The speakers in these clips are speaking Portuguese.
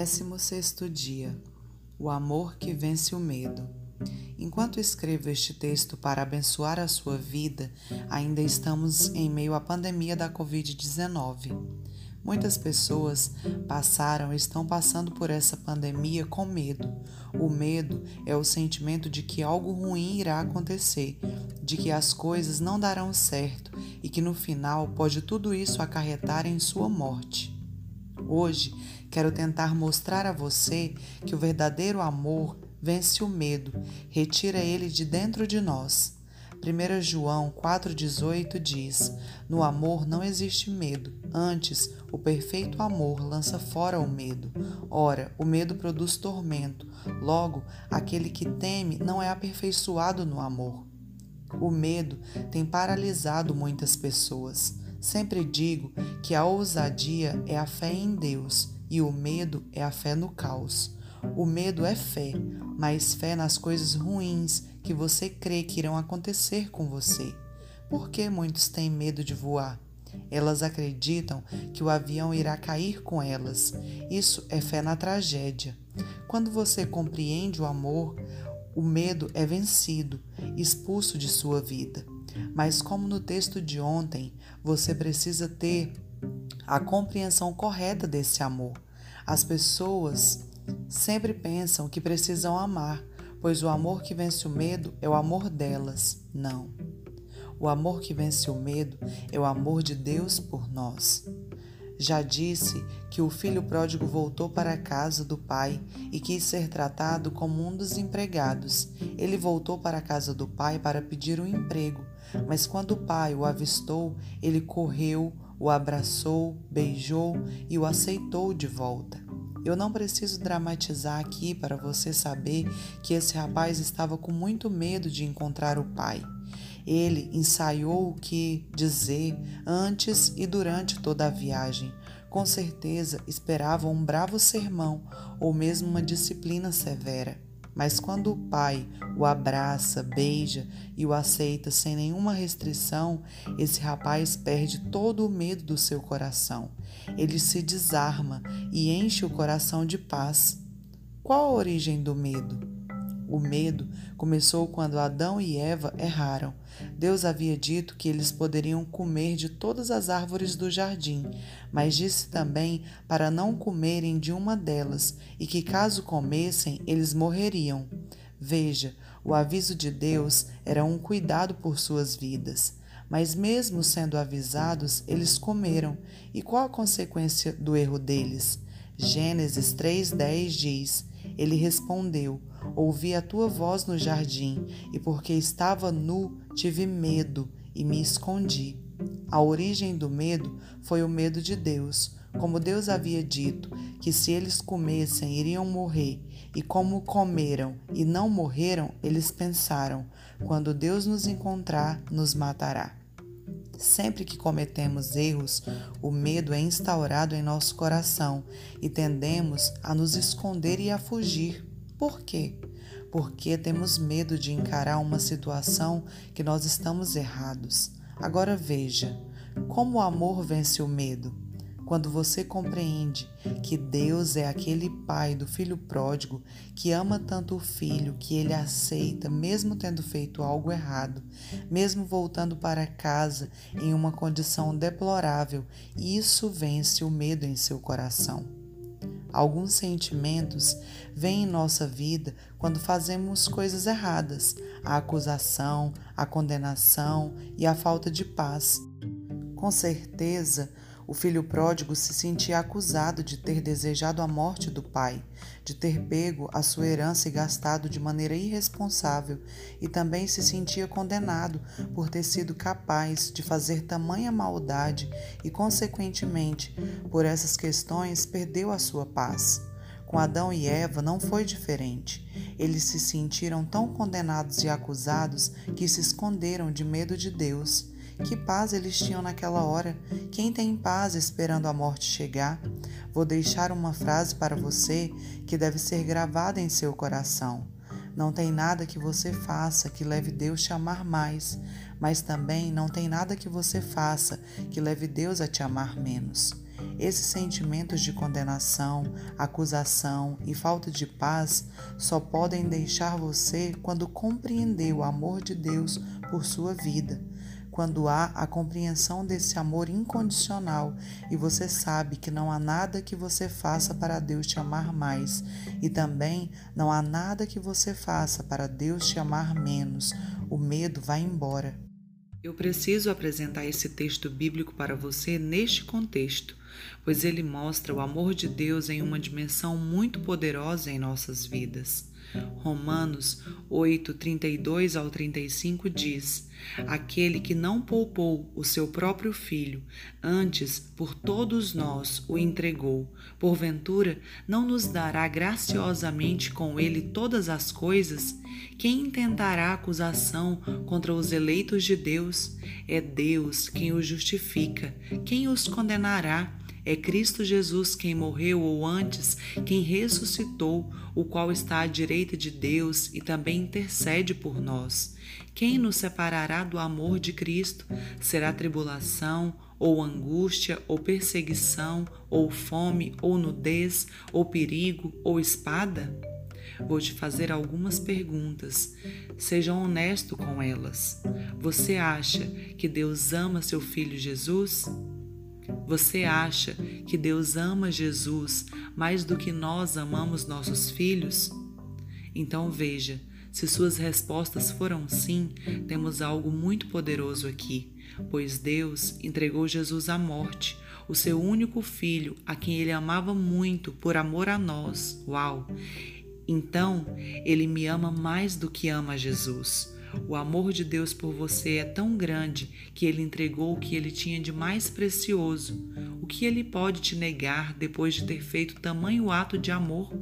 16 dia O amor que vence o medo. Enquanto escrevo este texto para abençoar a sua vida, ainda estamos em meio à pandemia da Covid-19. Muitas pessoas passaram e estão passando por essa pandemia com medo. O medo é o sentimento de que algo ruim irá acontecer, de que as coisas não darão certo e que no final pode tudo isso acarretar em sua morte. Hoje quero tentar mostrar a você que o verdadeiro amor vence o medo, retira ele de dentro de nós. 1 João 4,18 diz: No amor não existe medo, antes, o perfeito amor lança fora o medo. Ora, o medo produz tormento, logo, aquele que teme não é aperfeiçoado no amor. O medo tem paralisado muitas pessoas. Sempre digo que a ousadia é a fé em Deus e o medo é a fé no caos. O medo é fé, mas fé nas coisas ruins que você crê que irão acontecer com você. Por que muitos têm medo de voar? Elas acreditam que o avião irá cair com elas. Isso é fé na tragédia. Quando você compreende o amor, o medo é vencido, expulso de sua vida. Mas, como no texto de ontem, você precisa ter a compreensão correta desse amor. As pessoas sempre pensam que precisam amar, pois o amor que vence o medo é o amor delas. Não. O amor que vence o medo é o amor de Deus por nós. Já disse que o filho pródigo voltou para a casa do pai e quis ser tratado como um dos empregados. Ele voltou para a casa do pai para pedir um emprego, mas quando o pai o avistou, ele correu, o abraçou, beijou e o aceitou de volta. Eu não preciso dramatizar aqui para você saber que esse rapaz estava com muito medo de encontrar o pai. Ele ensaiou o que dizer antes e durante toda a viagem. Com certeza esperava um bravo sermão ou mesmo uma disciplina severa. Mas quando o pai o abraça, beija e o aceita sem nenhuma restrição, esse rapaz perde todo o medo do seu coração. Ele se desarma e enche o coração de paz. Qual a origem do medo? O medo começou quando Adão e Eva erraram. Deus havia dito que eles poderiam comer de todas as árvores do jardim, mas disse também para não comerem de uma delas e que, caso comessem, eles morreriam. Veja, o aviso de Deus era um cuidado por suas vidas. Mas, mesmo sendo avisados, eles comeram. E qual a consequência do erro deles? Gênesis 3,10 diz: Ele respondeu Ouvi a tua voz no jardim, e porque estava nu, tive medo e me escondi. A origem do medo foi o medo de Deus, como Deus havia dito que se eles comessem iriam morrer, e como comeram e não morreram, eles pensaram: quando Deus nos encontrar, nos matará. Sempre que cometemos erros, o medo é instaurado em nosso coração e tendemos a nos esconder e a fugir. Por quê? Porque temos medo de encarar uma situação que nós estamos errados. Agora veja, como o amor vence o medo? Quando você compreende que Deus é aquele pai do filho pródigo que ama tanto o filho que ele aceita, mesmo tendo feito algo errado, mesmo voltando para casa em uma condição deplorável, isso vence o medo em seu coração. Alguns sentimentos vêm em nossa vida quando fazemos coisas erradas: a acusação, a condenação e a falta de paz. Com certeza, o filho pródigo se sentia acusado de ter desejado a morte do pai, de ter pego a sua herança e gastado de maneira irresponsável, e também se sentia condenado por ter sido capaz de fazer tamanha maldade e, consequentemente, por essas questões, perdeu a sua paz. Com Adão e Eva não foi diferente. Eles se sentiram tão condenados e acusados que se esconderam de medo de Deus que paz eles tinham naquela hora? Quem tem paz esperando a morte chegar? Vou deixar uma frase para você que deve ser gravada em seu coração. Não tem nada que você faça que leve Deus te amar mais, mas também não tem nada que você faça que leve Deus a te amar menos. Esses sentimentos de condenação, acusação e falta de paz só podem deixar você quando compreender o amor de Deus por sua vida quando há a compreensão desse amor incondicional e você sabe que não há nada que você faça para Deus te amar mais e também não há nada que você faça para Deus te amar menos, o medo vai embora. Eu preciso apresentar esse texto bíblico para você neste contexto, pois ele mostra o amor de Deus em uma dimensão muito poderosa em nossas vidas. Romanos 8, 32 ao 35 diz: Aquele que não poupou o seu próprio filho, antes por todos nós o entregou, porventura não nos dará graciosamente com ele todas as coisas? Quem intentará acusação contra os eleitos de Deus? É Deus quem os justifica. Quem os condenará? É Cristo Jesus quem morreu, ou antes, quem ressuscitou, o qual está à direita de Deus e também intercede por nós. Quem nos separará do amor de Cristo? Será tribulação, ou angústia, ou perseguição, ou fome, ou nudez, ou perigo, ou espada? Vou te fazer algumas perguntas. Seja honesto com elas. Você acha que Deus ama seu filho Jesus? Você acha que Deus ama Jesus mais do que nós amamos nossos filhos? Então veja, se suas respostas foram sim, temos algo muito poderoso aqui, pois Deus entregou Jesus à morte, o seu único filho, a quem ele amava muito por amor a nós. Uau! Então, ele me ama mais do que ama Jesus. O amor de Deus por você é tão grande que ele entregou o que ele tinha de mais precioso. O que ele pode te negar depois de ter feito tamanho ato de amor?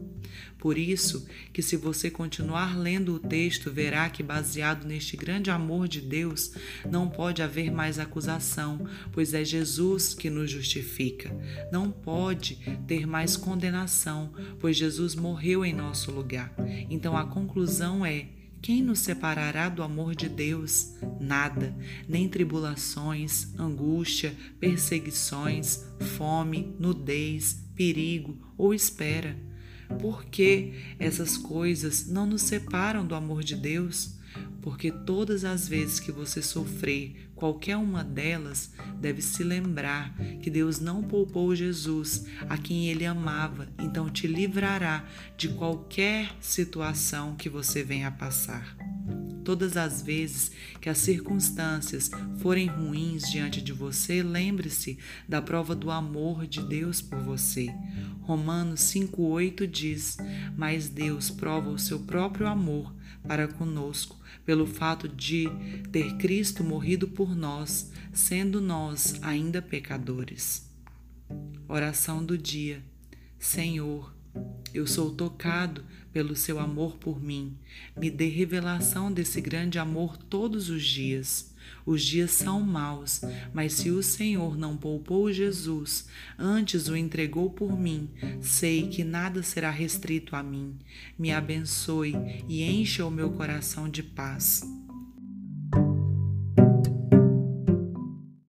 Por isso que se você continuar lendo o texto, verá que baseado neste grande amor de Deus, não pode haver mais acusação, pois é Jesus que nos justifica. Não pode ter mais condenação, pois Jesus morreu em nosso lugar. Então a conclusão é quem nos separará do amor de Deus? Nada, nem tribulações, angústia, perseguições, fome, nudez, perigo ou espera. Por que essas coisas não nos separam do amor de Deus? Porque todas as vezes que você sofrer qualquer uma delas, deve se lembrar que Deus não poupou Jesus, a quem ele amava, então te livrará de qualquer situação que você venha a passar. Todas as vezes que as circunstâncias forem ruins diante de você, lembre-se da prova do amor de Deus por você. Romanos 5,8 diz: Mas Deus prova o seu próprio amor para conosco, pelo fato de ter Cristo morrido por nós, sendo nós ainda pecadores. Oração do dia: Senhor, eu sou tocado pelo seu amor por mim. Me dê revelação desse grande amor todos os dias. Os dias são maus, mas se o Senhor não poupou Jesus, antes o entregou por mim, sei que nada será restrito a mim. Me abençoe e encha o meu coração de paz.